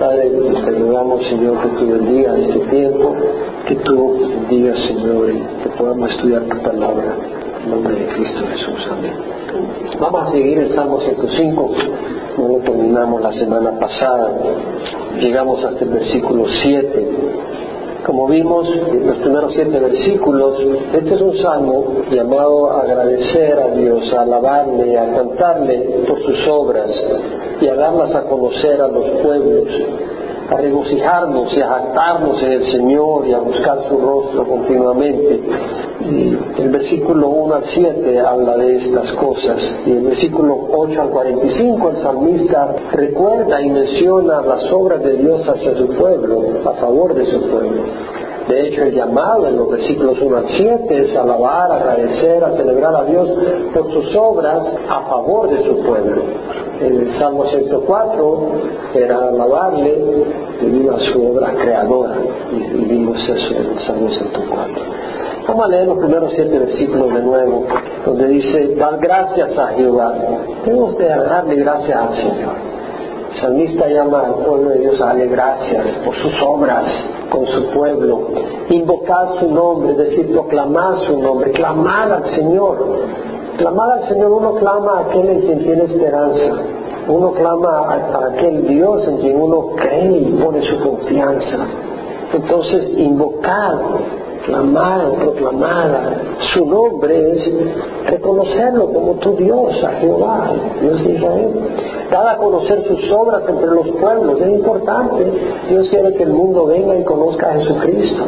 Padre, te rogamos, Señor, que tú bendigas este tiempo, que tú bendigas, Señor, y que podamos estudiar tu palabra. En nombre de Cristo Jesús. Amén. Vamos a seguir el Salmo 105. No lo terminamos la semana pasada. Llegamos hasta el versículo 7. Como vimos en los primeros siete versículos, este es un salmo llamado a agradecer a Dios, a alabarle, a cantarle por sus obras y a darlas a conocer a los pueblos, a regocijarnos y a jactarnos en el Señor y a buscar su rostro continuamente. El versículo 1 al 7 habla de estas cosas. Y el versículo 8 al 45 el salmista recuerda y menciona las obras de Dios hacia su pueblo, a favor de su pueblo. De hecho, el llamado en los versículos 1 al 7 es alabar, agradecer, a celebrar a Dios por sus obras a favor de su pueblo. El Salmo 104 era alabarle debido a su obra creadora. Y vimos eso en el Salmo 104. Vamos a leer los primeros siete versículos de nuevo, donde dice, dar gracias a Jehová. Tenemos que darle gracias al Señor. El salmista llama al pueblo de Dios a darle gracias por sus obras con su pueblo, invocar su nombre, decir, proclamar su nombre, clamar al Señor. Clamar al Señor, uno clama a aquel en quien tiene esperanza, uno clama a, aquel Dios en quien uno cree y pone su confianza. Entonces, invocar clamar, proclamar su nombre es reconocerlo como tu Dios, a Jehová, Dios de Israel. Dar a conocer sus obras entre los pueblos, es importante. Dios quiere que el mundo venga y conozca a Jesucristo,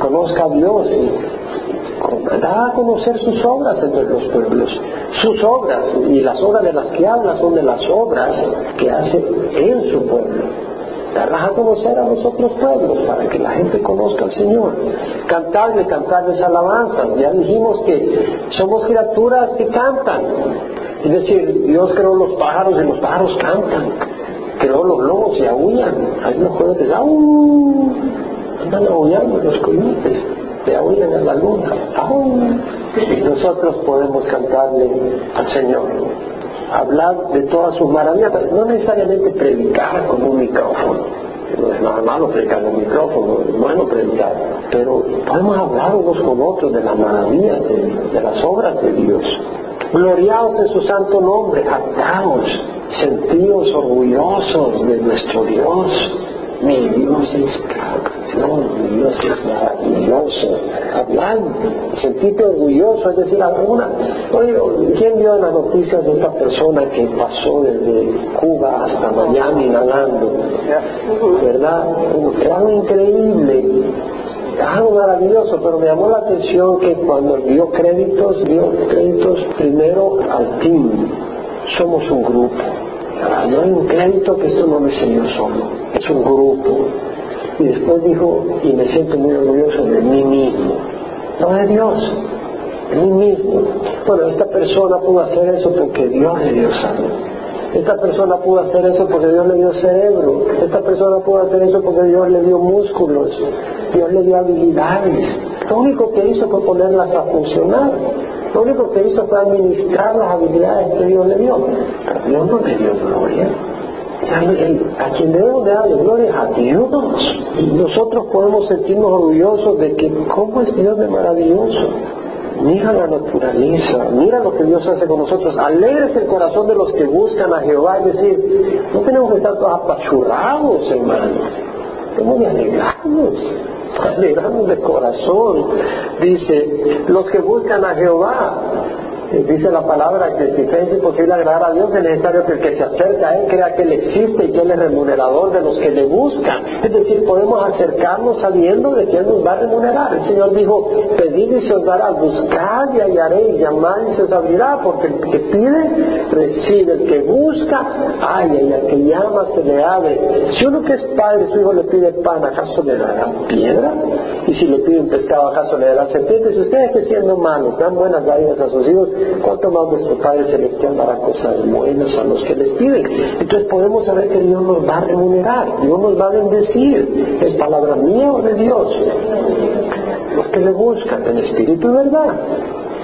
conozca a Dios y da a conocer sus obras entre los pueblos. Sus obras, y las obras de las que habla son de las obras que hace en su pueblo darlas a conocer a los otros pueblos para que la gente conozca al Señor. Cantarle, cantarles alabanzas. Ya dijimos que somos criaturas que cantan. Es decir, Dios creó los pájaros y los pájaros cantan. Creó los lobos y aullan. Hay unos coyotes, ¡au! Andan aullando los coyotes. Te aullan a la luna. ¡au! Y nosotros podemos cantarle al Señor hablar de todas sus maravillas, no necesariamente predicar con un micrófono. No es nada malo predicar con un micrófono, es bueno predicar, pero podemos hablar unos con otros de las maravillas, de, las obras de Dios. Gloriados en su santo nombre, jactaos, sentidos orgullosos de nuestro Dios. Mi Dios es Dios es maravilloso. Hablando, sentirte orgulloso, es decir, alguna. Oye, ¿quién vio las noticias de esta persona que pasó desde Cuba hasta Miami nadando? ¿Verdad? Algo increíble algo maravilloso, pero me llamó la atención que cuando dio créditos, dio créditos primero al team. Somos un grupo. No hay un crédito que esto no me enseñó solo, es un grupo. Y después dijo, y me siento muy orgulloso de mí mismo, no de Dios, de mí mismo. Bueno, esta persona pudo hacer eso porque Dios le dio salud. Esta persona pudo hacer eso porque Dios le dio cerebro. Esta persona pudo hacer eso porque Dios le dio músculos. Dios le dio habilidades. Lo único que hizo fue ponerlas a funcionar. Lo único que hizo fue administrar las habilidades que Dios le dio. Dios no le dio gloria. A quien debemos de darle gloria a Dios. Nosotros podemos sentirnos orgullosos de que cómo es Dios de maravilloso. Mira la naturaleza, mira lo que Dios hace con nosotros. Alegres el corazón de los que buscan a Jehová. Es decir, no tenemos que estar todos apachurrados, hermano. Tenemos que alegrarnos alegramos de corazón. Dice, los que buscan a Jehová, eh, dice la palabra que si es imposible agradar a Dios es necesario que el que se acerca a Él crea que Él existe y que Él es remunerador de los que le buscan. Es decir, podemos acercarnos sabiendo de que Él nos va a remunerar. El Señor dijo, pedid y se os dará, buscad y hallaréis, llamad y se os abrirá, porque el que pide, recibe, el que busca, halla, y al que llama se le abre. Si uno que es padre, su hijo le pide pan, ¿acaso le dará piedra? Y si le pide un pescado, ¿acaso le dará serpiente? Si ustedes que siendo malos dan buenas dádivas a sus hijos, ¿Cuánto más nuestro Padre Celestial dará cosas buenas a los que les piden? Entonces podemos saber que Dios nos va a remunerar, Dios nos va a bendecir. ¿Es palabra mía o de Dios? Los que le buscan en espíritu y verdad.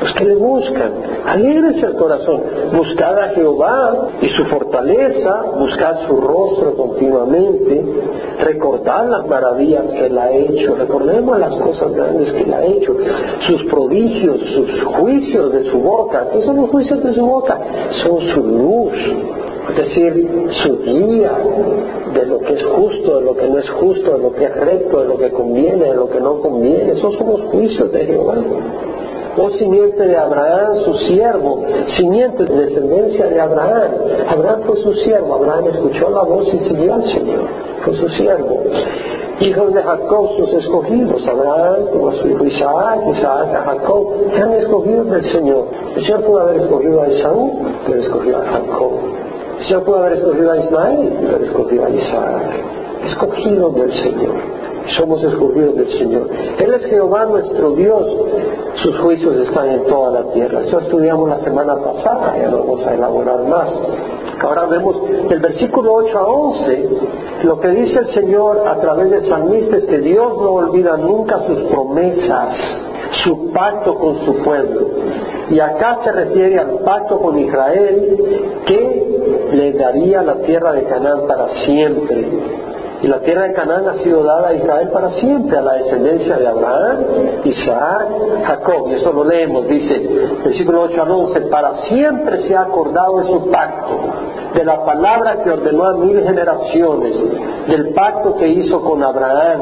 Los que le buscan. Alégrese el corazón. Buscad a Jehová y su fortaleza, buscad su rostro continuamente, recordad las maravillas que él ha hecho, recordemos las cosas grandes que él ha hecho, sus prodigios, sus juicios de su boca. ¿Qué son los juicios de su boca? Son su luz, es decir, su guía de lo que es justo, de lo que no es justo, de lo que es recto, de lo que conviene, de lo que no conviene. Esos son los juicios de Jehová oh simiente de Abraham, su siervo, simiente de descendencia de Abraham. Abraham fue su siervo, Abraham escuchó la voz y siguió al Señor, fue su siervo. Hijos de Jacob, sus escogidos, Abraham tuvo a su hijo Isaac, Isaac a Jacob, han escogido del Señor. El Señor pudo haber escogido a Isaú, pero escogió a Jacob. El Señor pudo haber escogido a Ismael, pero escogió a Isaac. Escogidos del Señor somos escogidos del Señor. Él es Jehová nuestro Dios, sus juicios están en toda la tierra. Esto estudiamos la semana pasada, ya lo vamos a elaborar más. Ahora vemos el versículo 8 a 11, lo que dice el Señor a través del salmista es que Dios no olvida nunca sus promesas, su pacto con su pueblo. Y acá se refiere al pacto con Israel que le daría la tierra de Canaán para siempre y la tierra de Canaán ha sido dada a Israel para siempre, a la descendencia de Abraham, Isaac, Jacob. Y eso lo leemos, dice, versículo 8 al 11, para siempre se ha acordado de su pacto, de la palabra que ordenó a mil generaciones, del pacto que hizo con Abraham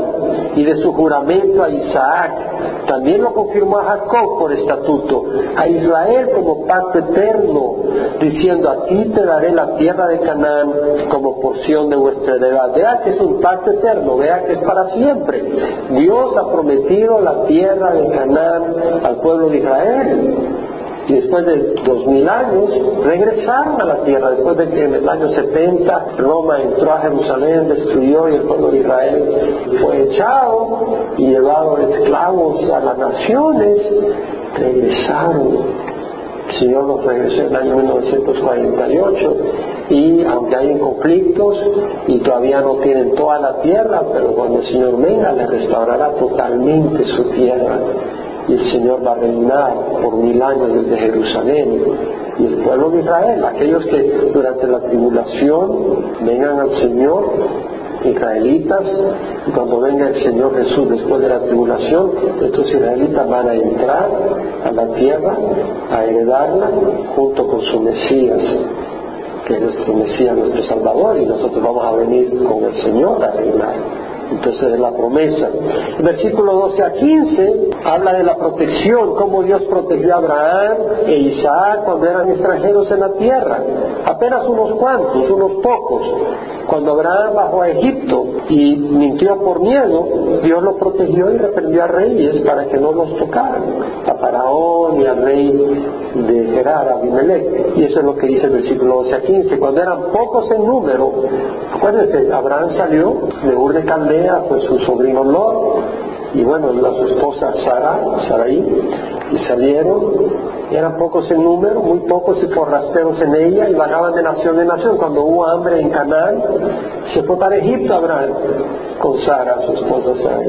y de su juramento a Isaac. También lo confirmó a Jacob por estatuto, a Israel como pacto eterno, diciendo, a ti te daré la tierra de Canaán como porción de vuestra heredad. Vea que es un pacto eterno, vea que es para siempre. Dios ha prometido la tierra de Canaán al pueblo de Israel y después de dos mil años regresaron a la tierra, después de que en el año 70 Roma entró a Jerusalén, destruyó y el pueblo de Israel fue echado y llevado esclavos a las naciones, regresaron. El Señor los regresó en el año 1948 y aunque hay conflictos y todavía no tienen toda la tierra, pero cuando el Señor venga le restaurará totalmente su tierra y el Señor va a reinar por mil años desde Jerusalén. Y el pueblo de Israel, aquellos que durante la tribulación vengan al Señor, israelitas, y cuando venga el Señor Jesús después de la tribulación, estos israelitas van a entrar a la tierra, a heredarla junto con su Mesías, que es nuestro Mesías, nuestro Salvador, y nosotros vamos a venir con el Señor a reinar. Entonces es la promesa. Versículo 12 a 15 habla de la protección, cómo Dios protegió a Abraham e Isaac cuando eran extranjeros en la tierra. Apenas unos cuantos, unos pocos. Cuando Abraham bajó a Egipto y mintió por miedo, Dios lo protegió y reprendió a reyes para que no los tocaran, Faraón y al rey de Gerar, Abimelech. Y eso es lo que dice el versículo 12 a 15. Cuando eran pocos en número, acuérdense, Abraham salió de Ur de Caldea, pues su sobrino Lot, y bueno, la su esposa Sara, Saraí, y salieron eran pocos en número, muy pocos y forrasteros en ella, y vagaban de nación en nación. Cuando hubo hambre en Canaán, se fue para Egipto Abraham con Sara, su esposa Sara,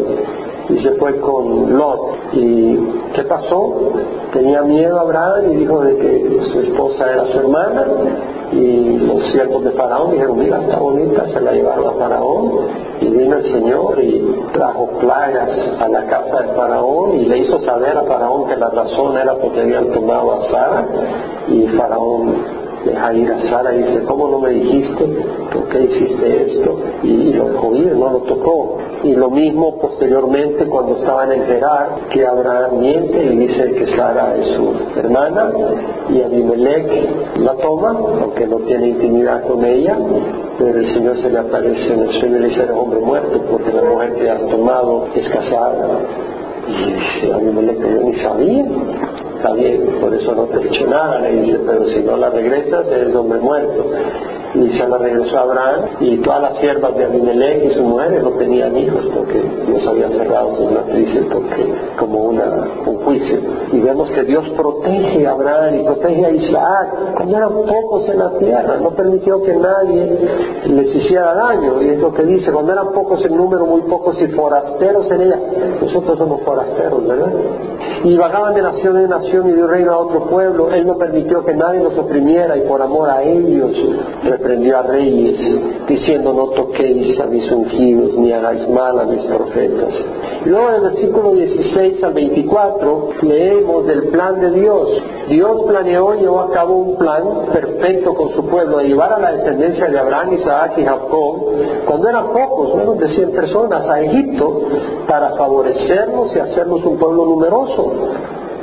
y se fue con Lot. ¿Y qué pasó? Tenía miedo Abraham y dijo de que su esposa era su hermana, y los siervos de Faraón dijeron, mira, está bonita, se la llevaron a Faraón, y vino el Señor y trajo plagas a la casa de Faraón y le hizo saber a Faraón que la razón era porque habían tomado a Sara y Faraón deja ir a Sara y dice, ¿cómo no me dijiste? ¿Por qué hiciste esto? Y, lo dejó ir, no lo tocó. Y lo mismo posteriormente cuando estaban en Gerar, que Abraham miente y dice que Sara es su hermana y Abimelech la toma, aunque no tiene intimidad con ella, pero el Señor se le aparece en el sueño y le dice, hombre muerto, porque la mujer que has tomado es casada. Y dice, Abimelech, yo ni sabía está bien, por eso no te he dicho nada, le dice, pero si no la regresas eres hombre muerto. Y se la regresó a Abraham y todas las siervas de Abimelech y sus mujeres no tenían hijos porque Dios había cerrado sus matrices porque como una, un juicio. Y vemos que Dios protege a Abraham y protege a Isaac cuando eran pocos en la tierra, no permitió que nadie les hiciera daño. Y es lo que dice, cuando eran pocos en número, muy pocos y forasteros en ella. Nosotros somos forasteros, ¿verdad? Y vagaban de nación en nación y de un reino a otro pueblo. Él no permitió que nadie los oprimiera y por amor a ellos reprendió a reyes, diciendo no toquéis a mis ungidos ni hagáis mal a mis profetas. Luego en el versículo 16 al 24 leemos del plan de Dios. Dios planeó y llevó a cabo un plan perfecto con su pueblo de llevar a la descendencia de Abraham, Isaac y Jacob, cuando eran pocos, menos de 100 personas, a Egipto para favorecernos y hacernos un pueblo numeroso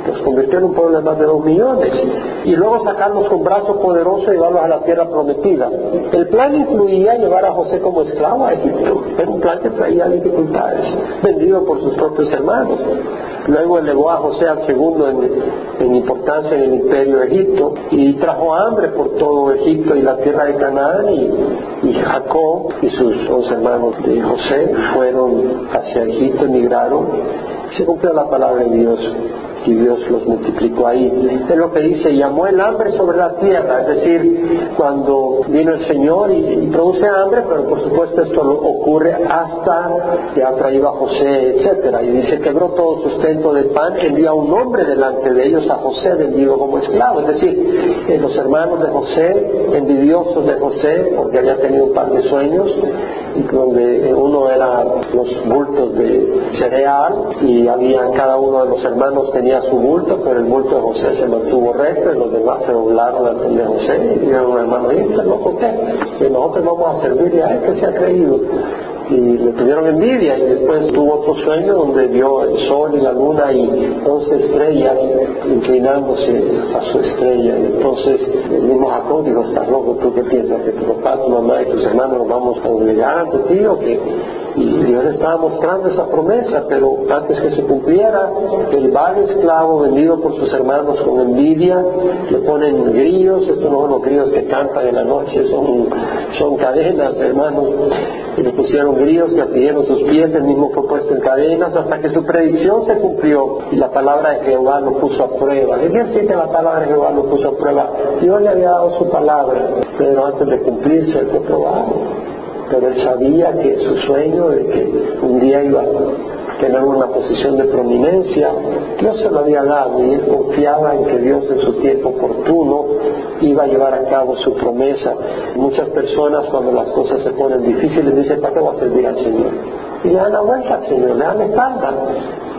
los convirtió en un pueblo de más de dos millones, y luego sacarlos con brazo poderoso y llevarlos a la tierra prometida. El plan incluía llevar a José como esclavo a Egipto, era un plan que traía dificultades, vendido por sus propios hermanos. Luego elevó a José al segundo en, importancia en el imperio de Egipto y trajo hambre por todo Egipto y la tierra de Canaán y, Jacob y sus dos hermanos de José fueron hacia Egipto, emigraron. Se cumplió la palabra de Dios y Dios los multiplicó ahí. Es lo que dice, llamó el hambre sobre la tierra, es decir, cuando vino el Señor y, produce hambre, pero por supuesto esto ocurre hasta que ha traído a José, etcétera, y dice, quebró todo sustento de pan, envía un hombre delante de ellos a José vendido como esclavo, es decir, los hermanos de José, envidiosos de José, porque había tenido un par de sueños, y donde uno era los bultos de cereal y había cada uno de los hermanos tenía su bulto, pero el bulto de José se mantuvo recto y los demás se doblaron de José y dijeron, hermano, ¿y este loco qué? Y nosotros vamos a servirle a que se ha creído y le tuvieron envidia y después tuvo otro sueño donde vio el sol y la luna y once estrellas inclinándose a su estrella. Y entonces el mismo Jacob dijo estás loco tú qué piensas que tu papá tu mamá y tus hermanos nos vamos a obligar ante ti o que y Dios estaba mostrando esa promesa, pero antes que se cumpliera, el vago esclavo vendido por sus hermanos con envidia, le ponen grillos, estos no son los grillos que cantan en la noche, son, son cadenas, hermanos, y le pusieron grillos que pidieron sus pies, el mismo fue puesto en cadenas, hasta que su predicción se cumplió y la palabra de Jehová lo puso a prueba. ¿Qué quiere decir que la palabra de Jehová lo puso a prueba? Dios le había dado su palabra, pero antes de cumplirse fue probado pero él sabía que su sueño de que un día iba a tener una posición de prominencia, Dios se lo había dado y él confiaba en que Dios en su tiempo oportuno iba a llevar a cabo su promesa. Muchas personas cuando las cosas se ponen difíciles dicen, ¿para qué voy a servir al Señor? Y le dan la vuelta al Señor, le dan la espalda.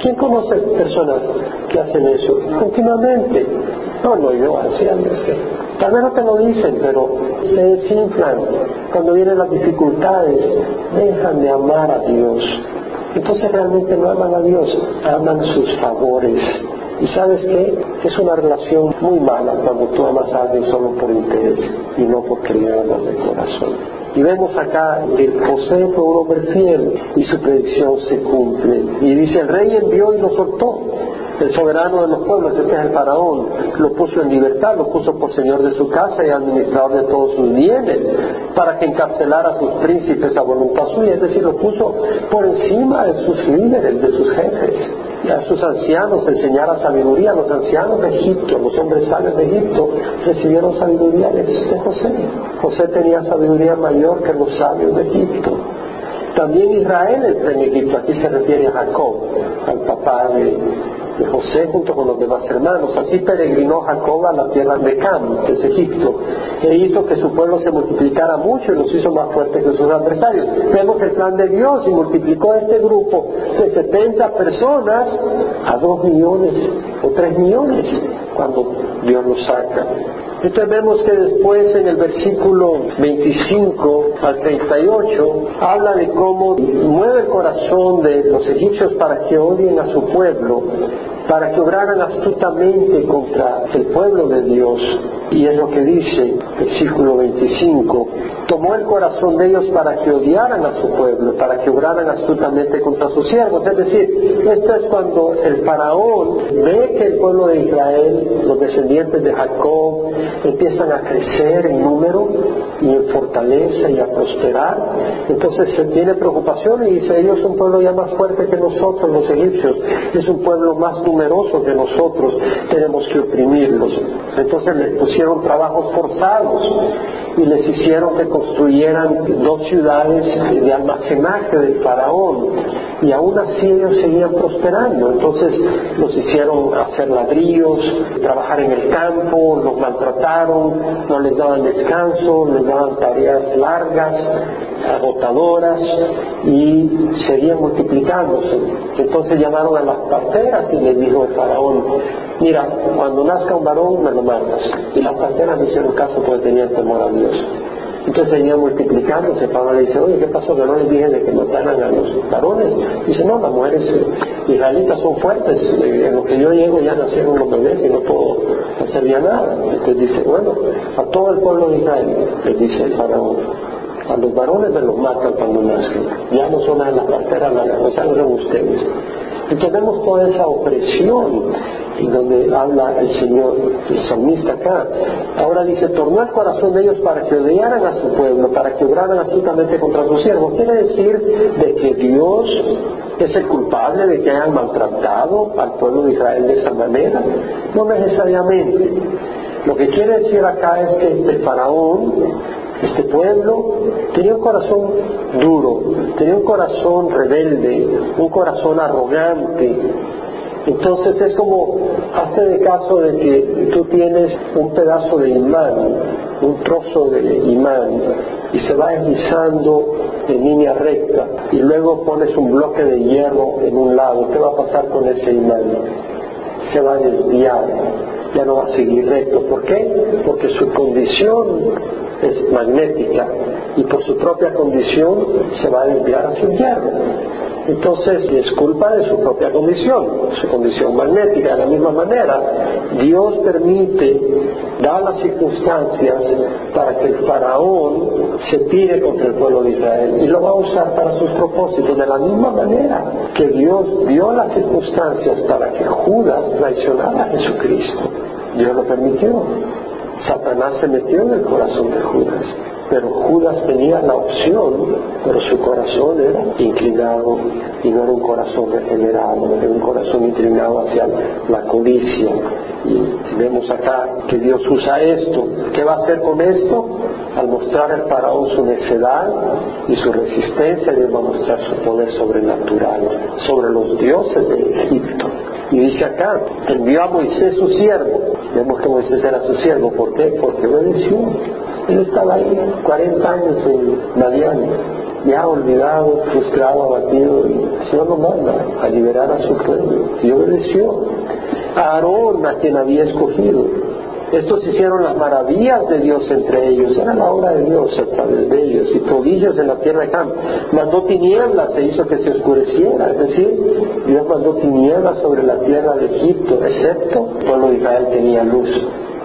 ¿Quién conoce personas que hacen eso continuamente? No, no, yo, así Tal vez no te lo dicen, pero se desinflan. Cuando vienen las dificultades, dejan de amar a Dios. Entonces realmente no aman a Dios, aman sus favores. Y sabes qué? Es una relación muy mala cuando tú amas a alguien solo por interés y no porque le amas de corazón. Y vemos acá que José fue un hombre fiel y su predicción se cumple. Y dice, el rey envió y lo soltó el soberano de los pueblos, este es el faraón, lo puso en libertad, lo puso por señor de su casa y administrador de todos sus bienes, para que encarcelara a sus príncipes a voluntad suya, es decir, lo puso por encima de sus líderes, de sus jefes, y a sus ancianos enseñara sabiduría, los ancianos de Egipto, los hombres sabios de Egipto, recibieron sabiduría de José. José tenía sabiduría mayor que los sabios de Egipto. También Israel entró en Egipto, aquí se refiere a Jacob, al papá de, de José junto con los demás hermanos. Así peregrinó Jacob a la tierra de Cam, que es Egipto, e hizo que su pueblo se multiplicara mucho y los hizo más fuertes que sus adversarios. Vemos el plan de Dios y multiplicó este grupo de 70 personas a 2 millones o 3 millones cuando Dios los saca. Entonces vemos que después en el versículo 25 al 38 habla de cómo mueve el corazón de los egipcios para que odien a su pueblo para que obraran astutamente contra el pueblo de Dios. Y es lo que dice, versículo 25, tomó el corazón de ellos para que odiaran a su pueblo, para que obraran astutamente contra sus siervos. Es decir, esto es cuando el faraón ve que el pueblo de Israel, los descendientes de Jacob, empiezan a crecer en número, y en fortaleza y a prosperar. Entonces se tiene preocupación y dice, ellos son un pueblo ya más fuerte que nosotros, los egipcios, es un pueblo más numeroso que nosotros, tenemos que oprimirlos. Entonces les pusieron trabajos forzados y les hicieron que construyeran dos ciudades de almacenaje del faraón y aún así ellos seguían prosperando. Entonces los hicieron hacer ladrillos, trabajar en el campo, los maltrataron, no les daban descanso, les daban tareas largas, agotadoras y seguían multiplicándose. Entonces llamaron a las parteras y les dijo el faraón, mira, cuando nazca un varón me lo mandas. Y las parteras me hicieron caso porque tenían temor a Dios. Entonces seguía multiplicándose. Pablo le dice, oye, ¿qué pasó? Que no les dije de que mataran a los varones. Dice, no, las mujeres israelitas son fuertes. En lo que yo llego ya nacieron los bebés y no puedo hacer ya nada. Entonces dice, bueno, a todo el pueblo de Israel, le dice el faraón, a los varones me los matan cuando nacen. Ya no son las parteras, las son ustedes. Entonces vemos toda esa opresión y donde habla el Señor, el salmista acá. Ahora dice, tornó el corazón de ellos para que odiaran a su pueblo, para que obraran astutamente contra su siervo. Quiere decir de que Dios es el culpable de que hayan maltratado al pueblo de Israel de esa manera. No necesariamente. Lo que quiere decir acá es que el faraón este pueblo tenía un corazón duro, tenía un corazón rebelde, un corazón arrogante, entonces es como, hazte de caso de que tú tienes un pedazo de imán, un trozo de imán, y se va deslizando en línea recta, y luego pones un bloque de hierro en un lado, ¿qué va a pasar con ese imán? Se va a desviar, ya no va a seguir recto. ¿Por qué? Porque su condición es magnética y por su propia condición se va a desviar hacia el hierro. Entonces es culpa de su propia condición, su condición magnética. De la misma manera, Dios permite, da las circunstancias para que el faraón se tire contra el pueblo de Israel y lo va a usar para sus propósitos. De la misma manera que Dios dio las circunstancias para que Judas traicionara a Jesucristo. Dios lo permitió. Satanás se metió en el corazón de Judas pero Judas tenía la opción, pero su corazón era inclinado y no era un corazón regenerado, era un corazón inclinado hacia la codicia. Y vemos acá que Dios usa esto. ¿Qué va a hacer con esto? Al mostrar al faraón su necedad y su resistencia, Dios va a mostrar su poder sobrenatural sobre los dioses de Egipto. Y dice acá, envió a Moisés su siervo. Vemos que Moisés era su siervo. ¿Por qué? Porque obedeció. Él estaba ahí 40 años en Madian, ya olvidado, frustrado, abatido, y el lo manda a liberar a su pueblo. Y obedeció a Aarón, a quien había escogido. Estos hicieron las maravillas de Dios entre ellos, era la obra de Dios a través de ellos, y prodigios en la tierra de Cam. Mandó tinieblas e hizo que se oscureciera, es decir, Dios mandó tinieblas sobre la tierra de Egipto, excepto de Israel tenía luz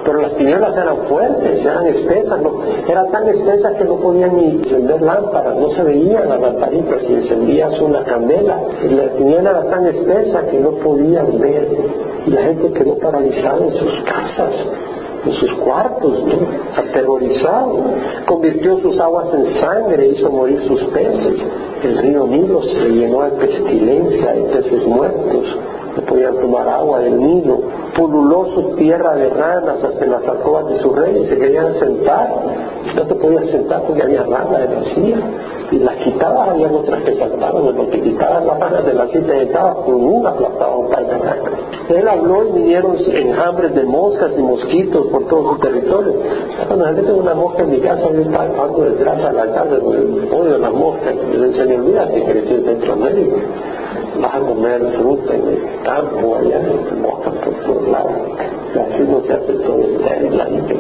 pero las tinieblas eran fuertes, eran espesas, no, eran tan espesas que no podían ni encender lámparas, no se veían las lamparitas si encendías una candela. Y la tiniebla era tan espesa que no podían ver. Y la gente quedó paralizada en sus casas, en sus cuartos, aterrorizado. Convirtió sus aguas en sangre, hizo morir sus peces. El río Nilo se llenó de pestilencia, de peces muertos. No podían tomar agua del Nilo pululó su tierra de ranas hasta las alcobas de su rey y se querían sentar. No te podías sentar porque había ranas de la silla. Y las quitabas, había otras que saltaban, y porque quitabas las ranas de la silla estabas con una aplastada un par de ranas. Él habló y vinieron enjambres de moscas y mosquitos por todo su territorio. Cuando gente tiene una mosca en mi casa, yo estaba pasando detrás de la casa, odio las moscas. Le enseñé, olvídate que crecí en Centroamérica vas a comer fruta en el campo, allá en moscas por no se hace todo el día, la gente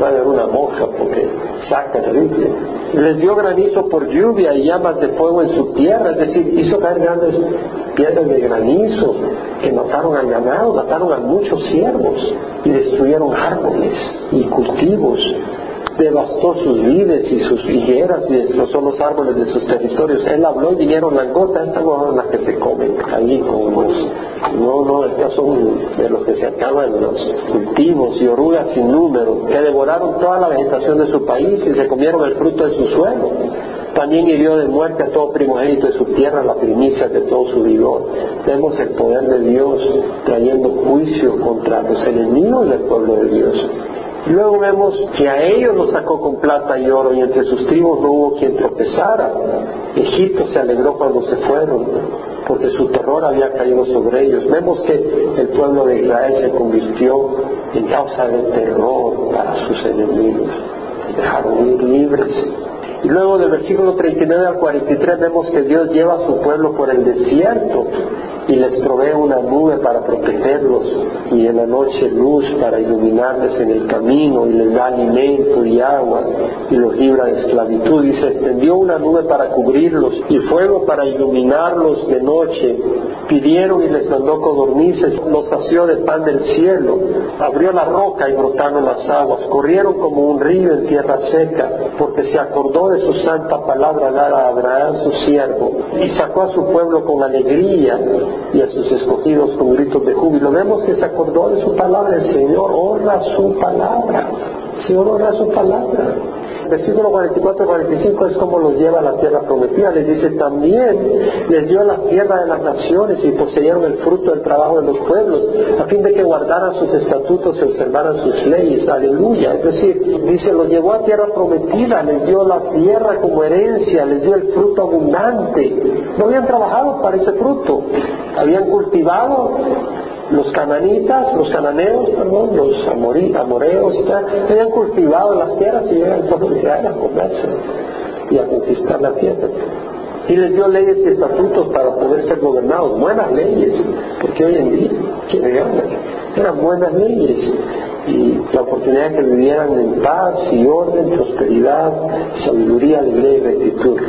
va a haber una mosca porque saca terrible. Les dio granizo por lluvia y llamas de fuego en su tierra, es decir, hizo caer grandes piedras de granizo que mataron al ganado, mataron a muchos siervos y destruyeron árboles y cultivos devastó sus vides y sus higueras y destrozó los árboles de sus territorios. Él habló y vinieron langostas, estas no son las que se comen como los, no, no, estas son de los que se acaban los cultivos y orugas sin número, que devoraron toda la vegetación de su país y se comieron el fruto de su suelo. También hirió de muerte a todo primogénito de su tierra, la primicia de todo su vigor. Vemos el poder de Dios trayendo juicio contra los enemigos del pueblo de Dios. Luego vemos que a ellos los sacó con plata y oro y entre sus tribus no hubo quien tropezara. Egipto se alegró cuando se fueron porque su terror había caído sobre ellos. Vemos que el pueblo de Israel se convirtió en causa de terror para sus enemigos. Dejaron ir libres y luego del versículo 39 al 43 vemos que Dios lleva a su pueblo por el desierto y les provee una nube para protegerlos y en la noche luz para iluminarles en el camino y les da alimento y agua y los libra de esclavitud. Y se extendió una nube para cubrirlos y fuego para iluminarlos de noche. Pidieron y les mandó codornices los sació de pan del cielo abrió la roca y brotaron las aguas. Corrieron como un río en tierra seca porque se acordó de su santa palabra dada a Abraham su siervo y sacó a su pueblo con alegría y a sus escogidos con gritos de júbilo. Vemos que se acordó de su palabra, el Señor honra su palabra. Señor honra su palabra. Versículo 44-45 es como los lleva a la tierra prometida. Les dice también, les dio la tierra de las naciones y poseyeron el fruto del trabajo de los pueblos, a fin de que guardaran sus estatutos y observaran sus leyes. Aleluya. Es decir, dice, los llevó a tierra prometida, les dio la tierra como herencia, les dio el fruto abundante. No habían trabajado para ese fruto, habían cultivado los cananitas, los cananeos, perdón, los amoreos, habían cultivado las tierras y llegan a comerse y a conquistar la tierra. Y les dio leyes y estatutos para poder ser gobernados, buenas leyes, porque hoy en día, ¿quién gana? Eran buenas leyes y la oportunidad de que vivieran en paz y orden, prosperidad, sabiduría, alegría y rectitud.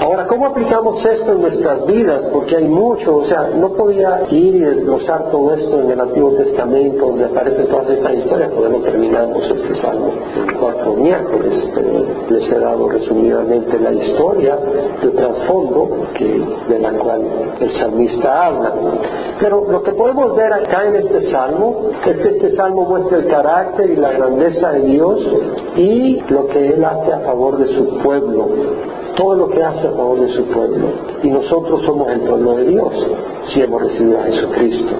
Ahora, ¿cómo aplicamos esto en nuestras vidas? Porque hay mucho, o sea, no podía ir y desglosar todo esto en el Antiguo Testamento, donde aparecen todas estas historias, porque no terminamos este salmo cuatro miércoles, pero les he dado resumidamente la historia de trasfondo que, de la cual el salmista habla. Pero lo que podemos ver acá en este salmo es que este salmo muestra el carácter y la grandeza de Dios y lo que Él hace a favor de su pueblo todo lo que hace a favor de su pueblo. Y nosotros somos el pueblo de Dios si hemos recibido a Jesucristo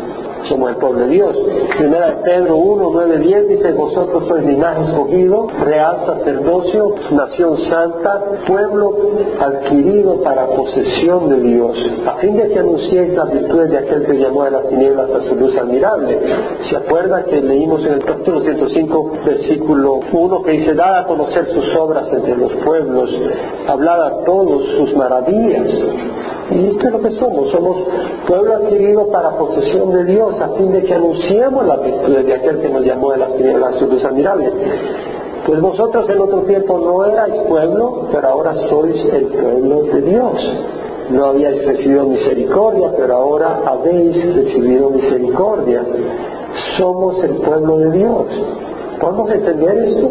somos el pueblo de Dios. Primera de Pedro 1, 9, 10 dice, vosotros sois linaje escogido, real sacerdocio, nación santa, pueblo adquirido para posesión de Dios, a fin de que anunciéis las virtudes de aquel que llamó a las tinieblas a su luz admirable. ¿Se acuerda que leímos en el capítulo 105, versículo 1, que dice, dad a conocer sus obras entre los pueblos, hablad a todos sus maravillas? Y esto es lo que somos, somos pueblo adquirido para posesión de Dios, a fin de que anunciemos la virtud de aquel que nos llamó de las tinieblas a. Pues vosotros en otro tiempo no erais pueblo, pero ahora sois el pueblo de Dios. No habíais recibido misericordia, pero ahora habéis recibido misericordia. Somos el pueblo de Dios. ¿Podemos entender esto?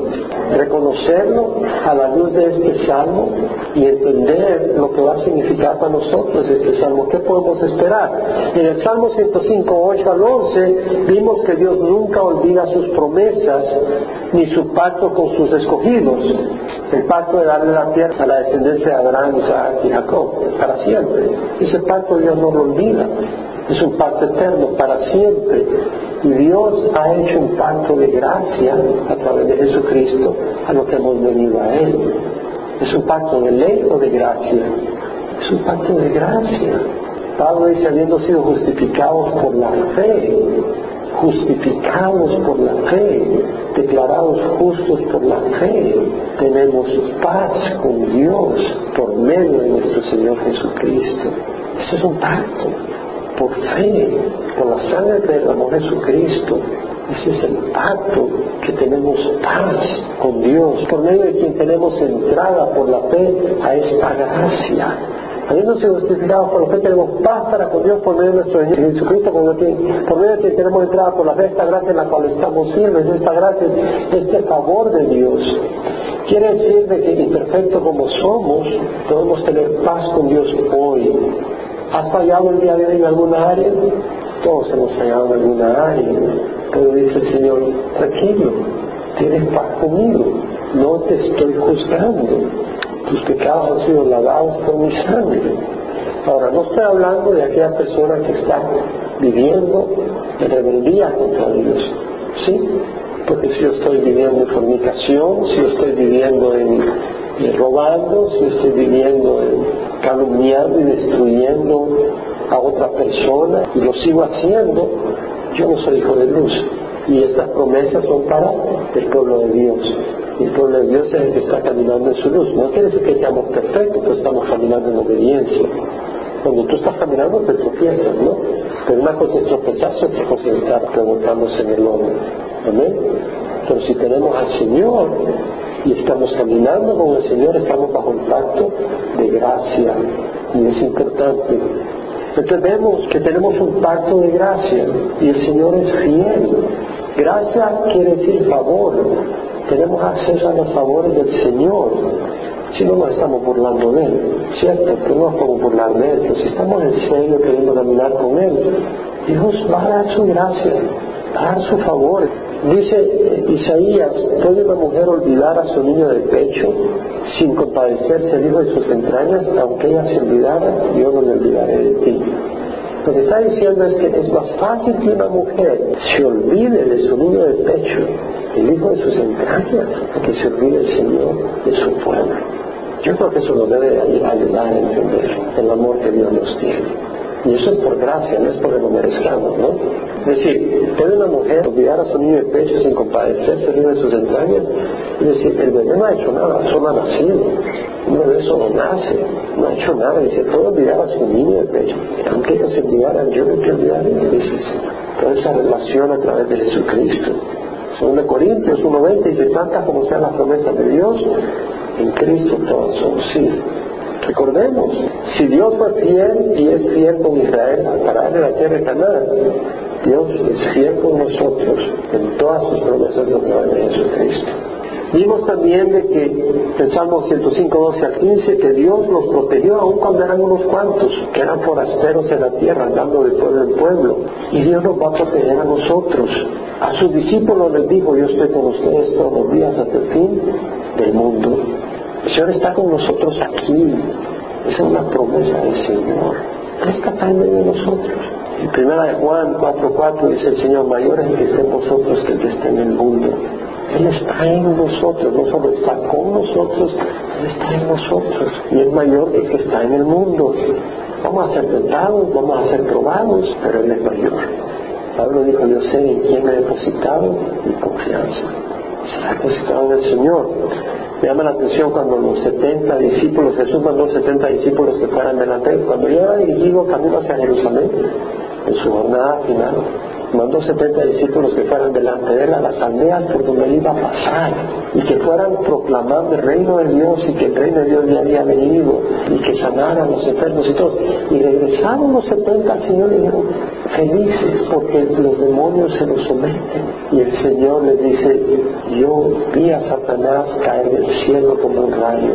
Reconocerlo a la luz de este salmo y entender lo que va a significar para nosotros este salmo. ¿Qué podemos esperar? En el Salmo 105, 8 al 11, vimos que Dios nunca olvida sus promesas ni su pacto con sus escogidos. El pacto de darle la tierra a la descendencia de Abraham, Isaac y Jacob, para siempre. Ese pacto Dios no lo olvida. Es un pacto eterno, para siempre. Y Dios ha hecho un pacto de gracia a través de Jesucristo a lo que hemos venido a Él. ¿Es un pacto de ley o de gracia? Es un pacto de gracia. Pablo dice, habiendo sido justificados por la fe, justificados por la fe, declarados justos por la fe, tenemos paz con Dios por medio de nuestro Señor Jesucristo. Ese es un pacto por fe, por la sangre del amor de Jesucristo. Ese es el pacto que tenemos paz con Dios, por medio de quien tenemos entrada por la fe a esta gracia. habiéndose justificados por lo que tenemos paz para con Dios por medio de nuestro Señor Jesucristo, por medio de que tenemos entrada por la fe, esta gracia en la cual estamos firmes, esta gracia es este favor de Dios. Quiere decir de que imperfecto como somos, podemos tener paz con Dios hoy. ¿Has fallado el día de hoy en alguna área? Todos hemos fallado en alguna área. Pero dice el Señor, tranquilo, tienes paz conmigo, no te estoy juzgando tus pecados han sido lavados por mi sangre. Ahora, no estoy hablando de aquella persona que está viviendo en rebeldía contra Dios. ¿Sí? Porque si yo estoy viviendo en fornicación, si yo estoy viviendo en, robando, si estoy viviendo en calumniando y destruyendo a otra persona y lo sigo haciendo, yo no soy hijo de luz. Y estas promesas son para el pueblo de Dios. El pueblo de Dios es el que está caminando en su luz. No quiere decir que seamos perfectos, pero estamos caminando en obediencia. Cuando tú estás caminando te tropiezas, ¿no? Pero una cosa es tropezarse, otra cosa es estar preguntándose en el hombre. Amén. Pero si tenemos al Señor y estamos caminando con el Señor, estamos bajo el pacto de gracia. Y es importante. Entonces vemos que tenemos un pacto de gracia y el Señor es fiel. Gracia quiere decir favor tenemos acceso a los favores del Señor si no nos estamos burlando de Él, ¿cierto? Pero no podemos burlar de Él, pero si estamos en serio queriendo caminar con Él, Dios va a dar su gracia, va a dar su favor. Dice Isaías, ¿puede una mujer olvidar a su niño de pecho sin compadecerse el hijo de sus entrañas? Aunque ella se olvidara, yo no me olvidaré de ti. Lo que está diciendo es que es más fácil que una mujer se olvide de su niño de pecho el hijo de sus entrañas, que se olvide el Señor de su pueblo. Yo creo que eso nos debe ayudar a entender el amor que Dios nos tiene. Y eso es por gracia, no es porque lo merezcamos, ¿no? Es decir, ¿puede una mujer olvidar a su niño de pecho sin compadecerse de sus entrañas? Es decir, el bebé no ha hecho nada, solo ha nacido. Un bebé solo nace, no ha hecho nada. Dice, ¿puede olvidar a su niño de pecho? Aunque ellos se olvidaran, yo no te olvidaré, dice Toda esa relación a través de Jesucristo. Según Corintios 1.20 dice, tantas como sean las promesas de Dios, en Cristo todas son sí. Recordemos, si Dios fue fiel y es fiel con Israel para darle la tierra de Canaán, Dios es fiel con nosotros en todas sus promesas de través de Jesucristo. Vimos también de que en Salmo 105, 12 al 15, que Dios los protegió aún cuando eran unos cuantos, que eran forasteros en la tierra, andando de pueblo en pueblo. Y Dios nos va a proteger a nosotros. A sus discípulos les dijo, yo estoy con ustedes todos los días hasta el fin del mundo. El Señor está con nosotros aquí. Esa es una promesa del Señor. Él está en de nosotros. En primera de Juan 4.4 dice el Señor, mayor es el que esté en vosotros que el que esté en el mundo. Él está en nosotros, no solo está con nosotros, Él está en nosotros. Y es mayor el que está en el mundo. Vamos a ser tentados, vamos a ser probados, pero Él es mayor. Pablo dijo, yo sé en quién me he depositado mi confianza. Se ha depositado en el Señor. Me llama la atención cuando los 70 discípulos, Jesús mandó 70 discípulos que fueran delante. Cuando yo era dirigido camino hacia Jerusalén, en su jornada final, mandó 70 discípulos que fueran delante de él a las aldeas por donde él iba a pasar y que fueran proclamando el reino de Dios y que el reino de Dios ya había venido y que sanaran los enfermos y todo. Y regresaron los 70 al Señor y dijeron, felices porque los demonios se los someten. Y el Señor les dice, yo vi a Satanás caer del cielo como un rayo.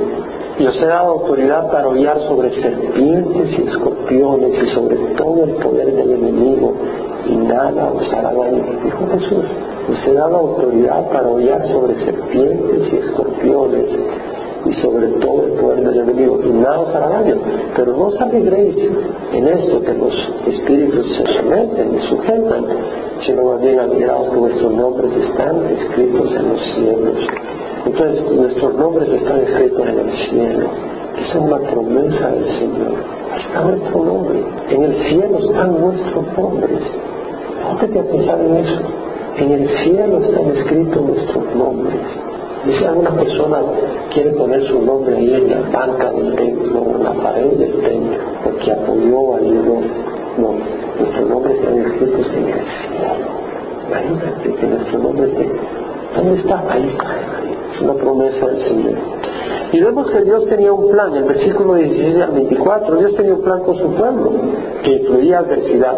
Y os he dado autoridad para hollar sobre serpientes y escorpiones y sobre todo el poder del enemigo y nada os hará daño. Dijo Jesús, os he dado autoridad para hollar sobre serpientes y escorpiones y sobre todo el poder del enemigo y nada os hará daño. Pero no os alegréis en esto que los espíritus se someten y sujetan, sino más bien que vuestros nombres están escritos en los cielos. Entonces nuestros nombres están escritos en el cielo. Es una promesa del Señor. Está nuestro nombre. En el cielo están nuestros nombres. Póngate a pensar en eso. En el cielo están escritos nuestros nombres. Y si alguna persona quiere poner su nombre ahí en la banca del templo en la pared del templo, porque apoyó ayudó, no, nuestros nombres están escritos en el cielo. Imagínate que nuestro nombre esté. ¿Dónde está? Ahí está. Es una promesa del Señor. Y vemos que Dios tenía un plan, el versículo 16 al 24, Dios tenía un plan con su pueblo, que incluía adversidad.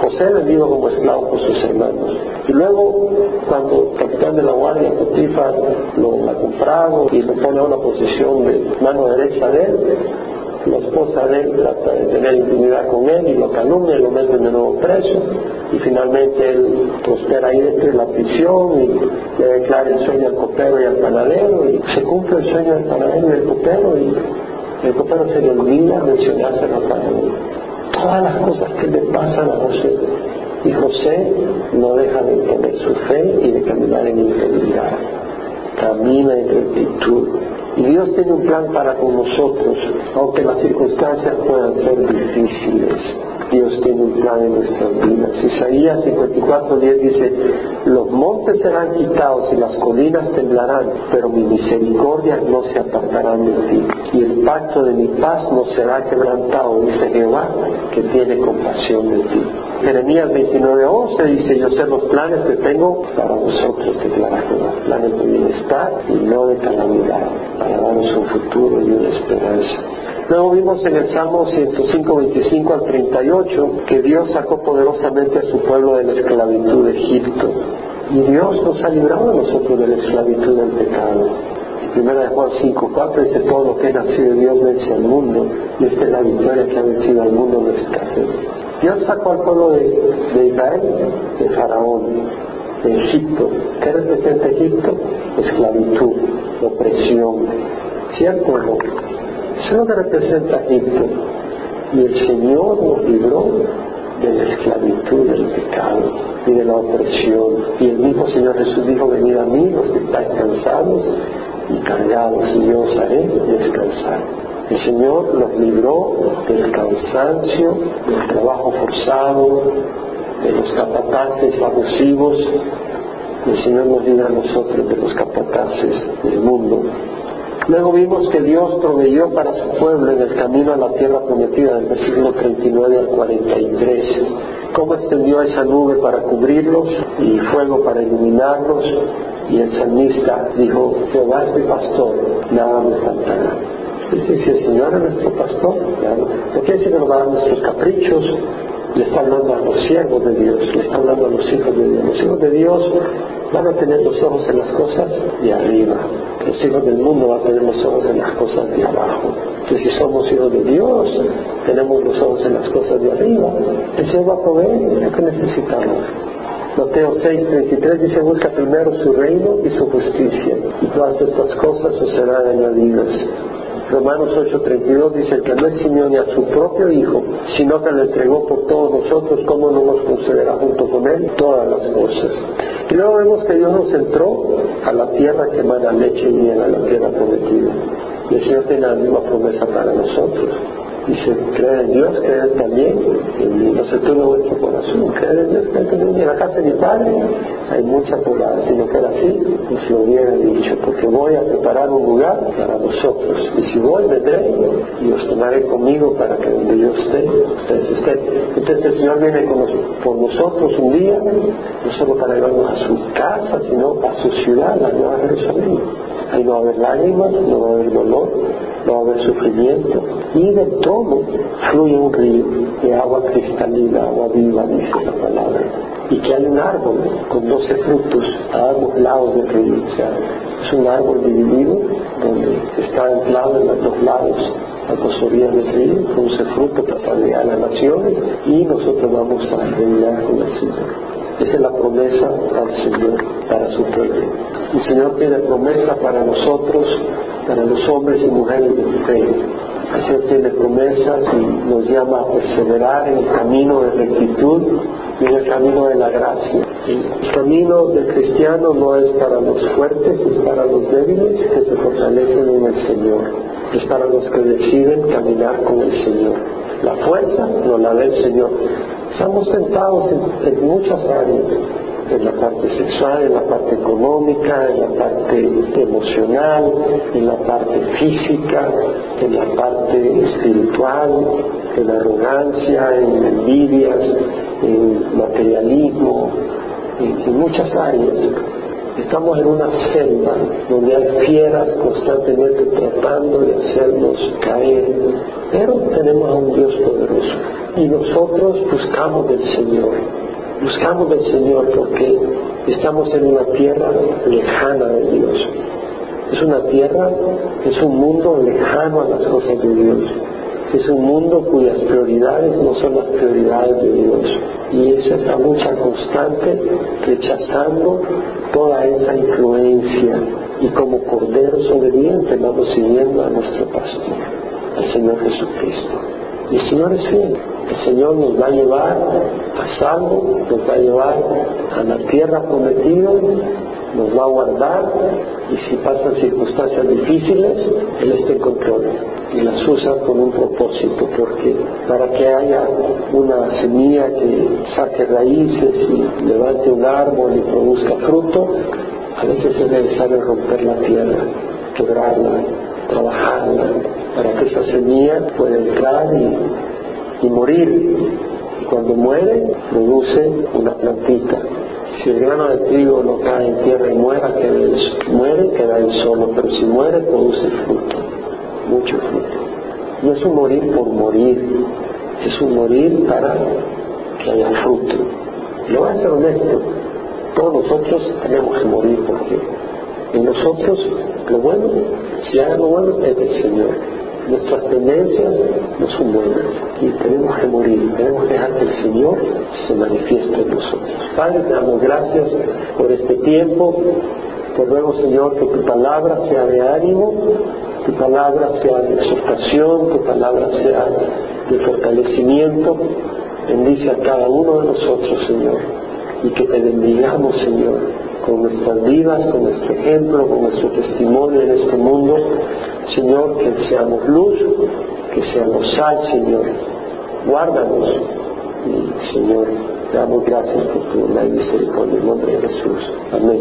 José vendido como esclavo por sus hermanos. Y luego, cuando el capitán de la guardia, Potifar, lo ha comprado y lo pone a una posición de mano derecha de él, la esposa de él trata de tener intimidad con él y lo calumnia y lo mete de nuevo preso. Y finalmente él prospera ahí dentro de la prisión y le declara el sueño al copero y al panadero. Y se cumple el sueño del panadero y del copero y el copero se le olvida mencionarse al panadero todas las cosas que le pasan a José. Y José no deja de tener su fe y de caminar en integridad. Camina en rectitud. Y Dios tiene un plan para con nosotros, aunque las circunstancias puedan ser difíciles. Dios tiene un plan en nuestras vidas. Isaías 54.10 dice, los montes serán quitados y las colinas temblarán, pero mi misericordia no se apartarán de ti. Y el pacto de mi paz no será quebrantado, dice Jehová, que tiene compasión de ti. Jeremías 29.11 dice, yo sé los planes que tengo para vosotros, declara Jehová, planes de bienestar y no de calamidad, para daros un futuro y una esperanza. Luego vimos en el Salmo 105, 25 al 38 que Dios sacó poderosamente a su pueblo de la esclavitud de Egipto. Y Dios nos ha librado a nosotros de la esclavitud del pecado. Primera de Juan 5, 4 dice todo lo que ha nacido de Dios vence al mundo y esta es la victoria que ha vencido al mundo nuestra fe. Dios sacó al pueblo de, de Israel de Faraón, de Egipto. ¿Qué representa Egipto? Esclavitud, opresión. ¿Cierto? Eso es lo que representa Egipto. Y el Señor nos libró de la esclavitud del pecado y de la opresión. Y el mismo Señor Jesús dijo, venid a mí los que estáis cansados y cargados, y yo os haré descansar. El Señor los libró del cansancio, del trabajo forzado, de los capataces abusivos. El Señor nos libra a nosotros de los capataces del mundo. Luego vimos que Dios proveyó para su pueblo en el camino a la tierra prometida, del versículo 39 al 43. Cómo extendió esa nube para cubrirlos y fuego para iluminarlos. Y el salmista dijo, Jehová es mi pastor, nada me faltará. Dice, si el Señor es nuestro pastor, quiere decir que nos va a nuestros caprichos, le está hablando a los siervos de Dios, le está hablando a los hijos de Dios. Los hijos de Dios van a tener los ojos en las cosas de arriba. Los hijos del mundo van a tener los ojos en las cosas de abajo. Entonces, si somos hijos de Dios, tenemos los ojos en las cosas de arriba. El Señor va a proveer lo que necesitamos. Mateo 6:33 dice, busca primero su reino y su justicia, y todas estas cosas os serán añadidas. Romanos 8:32 dice que no eximió ni a su propio Hijo, sino que le entregó por todos nosotros, ¿cómo no nos concederá junto con Él todas las cosas? Y luego vemos que Dios nos entró a la tierra que manda leche y miel, a la tierra prometida. Y el Señor tiene la misma promesa para nosotros. Dice, creer en Dios, creer también en. No se turbe vuestro corazón. Creer en Dios, creer también en la casa de mi Padre. Hay mucha poblada. Si no fuera así, os lo hubiera dicho. Porque voy a preparar un lugar para vosotros. Y si voy, vendré y os tomaré conmigo para que donde yo esté, ustedes estén. Entonces el Señor viene con nos, por nosotros un día, no solo para llevarnos a su casa, sino a su ciudad, la Nueva Jerusalén. Ahí no va a haber lágrimas, no va a haber dolor, no va a haber sufrimiento. Y de todo fluye un río de agua cristalina, agua viva, dice la palabra. Y que hay un árbol con doce frutos a ambos lados del río. O sea, es un árbol dividido donde está anclado en los dos lados a dos orillas del río, produce fruto para aliar a las naciones y nosotros vamos a reinar con el Señor. Esa es la promesa al Señor para su pueblo. El Señor tiene promesa para nosotros, para los hombres y mujeres de fe. El Señor tiene promesas y nos llama a perseverar en el camino de rectitud y en el camino de la gracia. El camino del cristiano no es para los fuertes, es para los débiles que se fortalecen en el Señor. Es para los que deciden caminar con el Señor. La fuerza no la da el Señor. Estamos tentados en, en muchas áreas, en la parte sexual, en la parte económica, en la parte emocional, en la parte física, en la parte espiritual, en arrogancia, en envidias, en materialismo, en, en muchas áreas. Estamos en una selva donde hay fieras constantemente tratando de hacernos caer, pero tenemos a un Dios poderoso y nosotros buscamos del Señor. Buscamos del Señor porque estamos en una tierra lejana de Dios. Es una tierra, es un mundo lejano a las cosas de Dios. Es un mundo cuyas prioridades no son las prioridades de Dios. Y es esa lucha constante rechazando toda esa influencia. Y como corderos obedientes vamos siguiendo a nuestro pastor, al Señor Jesucristo. Y el Señor es fiel. El Señor nos va a llevar a salvo, nos va a llevar a la tierra prometida, nos va a guardar y si pasan circunstancias difíciles, Él está en control y las usa con un propósito, porque para que haya una semilla que saque raíces y levante un árbol y produzca fruto, a veces es necesario romper la tierra, quebrarla, trabajarla, para que esa semilla pueda entrar y, y morir. Y cuando muere, produce una plantita. Si el grano de trigo no cae en tierra y muera, queda él, muere, queda él solo, pero si muere, produce fruto, mucho fruto. No es un morir por morir, es un morir para que haya fruto. Lo voy a ser honesto, todos nosotros tenemos que morir porque en nosotros lo bueno, si haga lo bueno, es del Señor. Nuestras tendencias no son buenas y tenemos que morir, tenemos que dejar que el Señor se manifieste en nosotros. Padre, te damos gracias por este tiempo. Te ruego, Señor, que tu palabra sea de ánimo, tu palabra sea de exhortación, tu palabra sea de fortalecimiento. Bendice a cada uno de nosotros, Señor, y que te bendigamos, Señor, con nuestras vidas, con nuestro ejemplo, con nuestro testimonio en este mundo. Señor, que seamos luz, que seamos sal, Señor. Guárdanos. Y, Señor, damos gracias por tu misericordia en el nombre de Jesús. Amén.